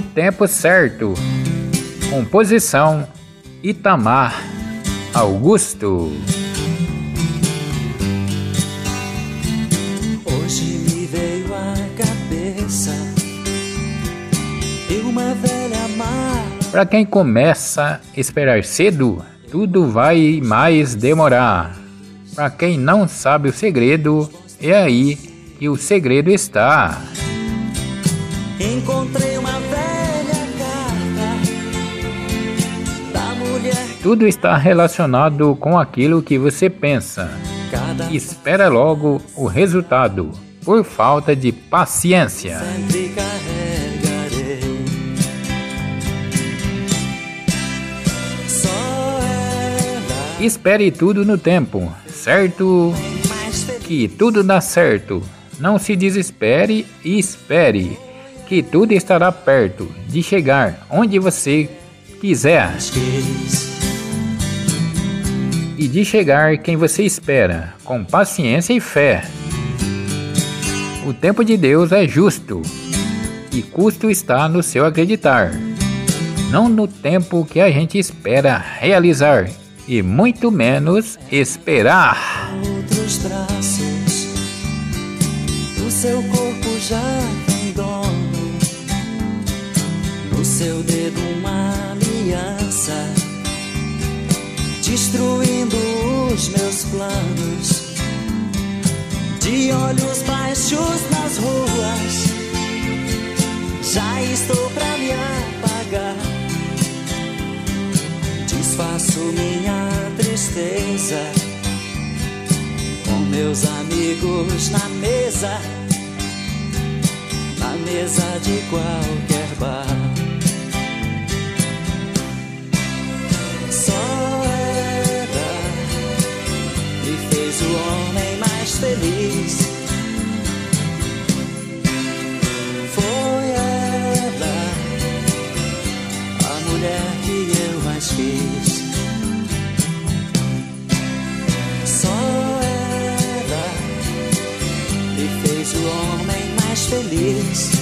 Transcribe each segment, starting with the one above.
O tempo certo. Composição Itamar Augusto. Hoje me veio à cabeça uma velha mar. Para quem começa a esperar cedo, tudo vai mais demorar. Para quem não sabe o segredo, é aí que o segredo está. Encontrei Tudo está relacionado com aquilo que você pensa. Espera logo o resultado, por falta de paciência. Espere tudo no tempo, certo? Que tudo dá certo. Não se desespere e espere, que tudo estará perto de chegar onde você quiser quis. E de chegar quem você espera, com paciência e fé. O tempo de Deus é justo e custo está no seu acreditar, não no tempo que a gente espera realizar e muito menos esperar. outros traços. O seu corpo já tem. No seu dedo uma aliança, destruindo os meus planos. De olhos baixos nas ruas, já estou pra me apagar. Desfaço minha tristeza com meus amigos na mesa, na mesa de qualquer bar. Mulher que eu mais quis. Só ela me fez o homem mais feliz.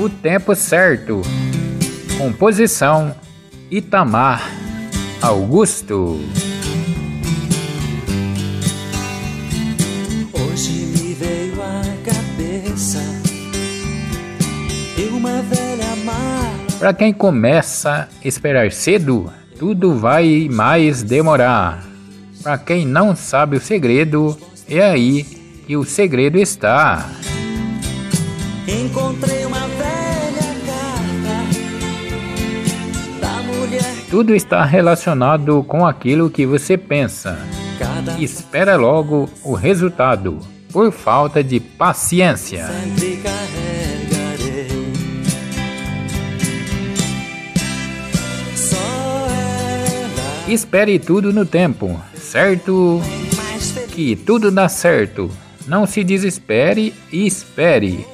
O tempo certo. Composição Itamar Augusto. Hoje me veio à cabeça uma velha mar. Para quem começa a esperar cedo, tudo vai mais demorar. Para quem não sabe o segredo, é aí que o segredo está. Encontrei uma velha Tudo está relacionado com aquilo que você pensa. Espera logo o resultado, por falta de paciência. Espere tudo no tempo, certo? Que tudo dá certo. Não se desespere e espere,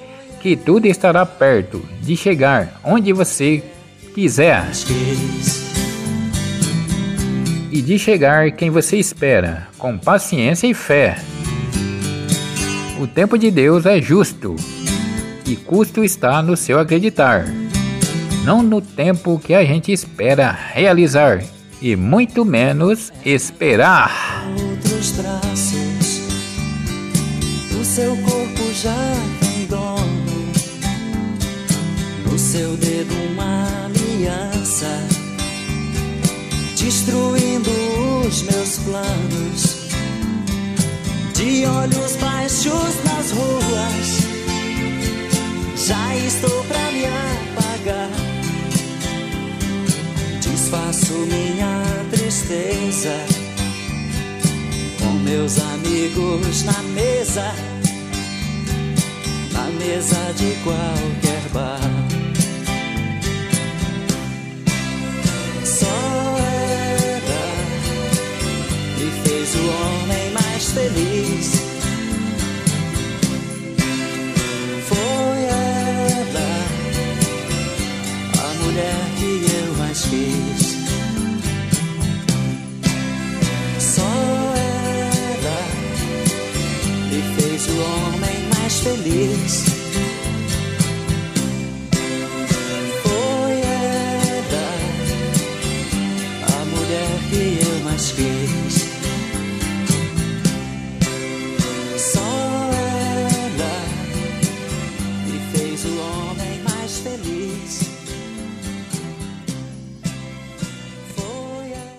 que tudo estará perto de chegar onde você quiser quis. E de chegar quem você espera, com paciência e fé. O tempo de Deus é justo e custo está no seu acreditar, não no tempo que a gente espera realizar e muito menos esperar. outros traços. O seu corpo já tem dono. No seu dedo uma aliança, destruindo os meus planos. De olhos baixos nas ruas, já estou pra me apagar. Desfaço minha tristeza com meus amigos na mesa, na mesa de qualquer bar. see.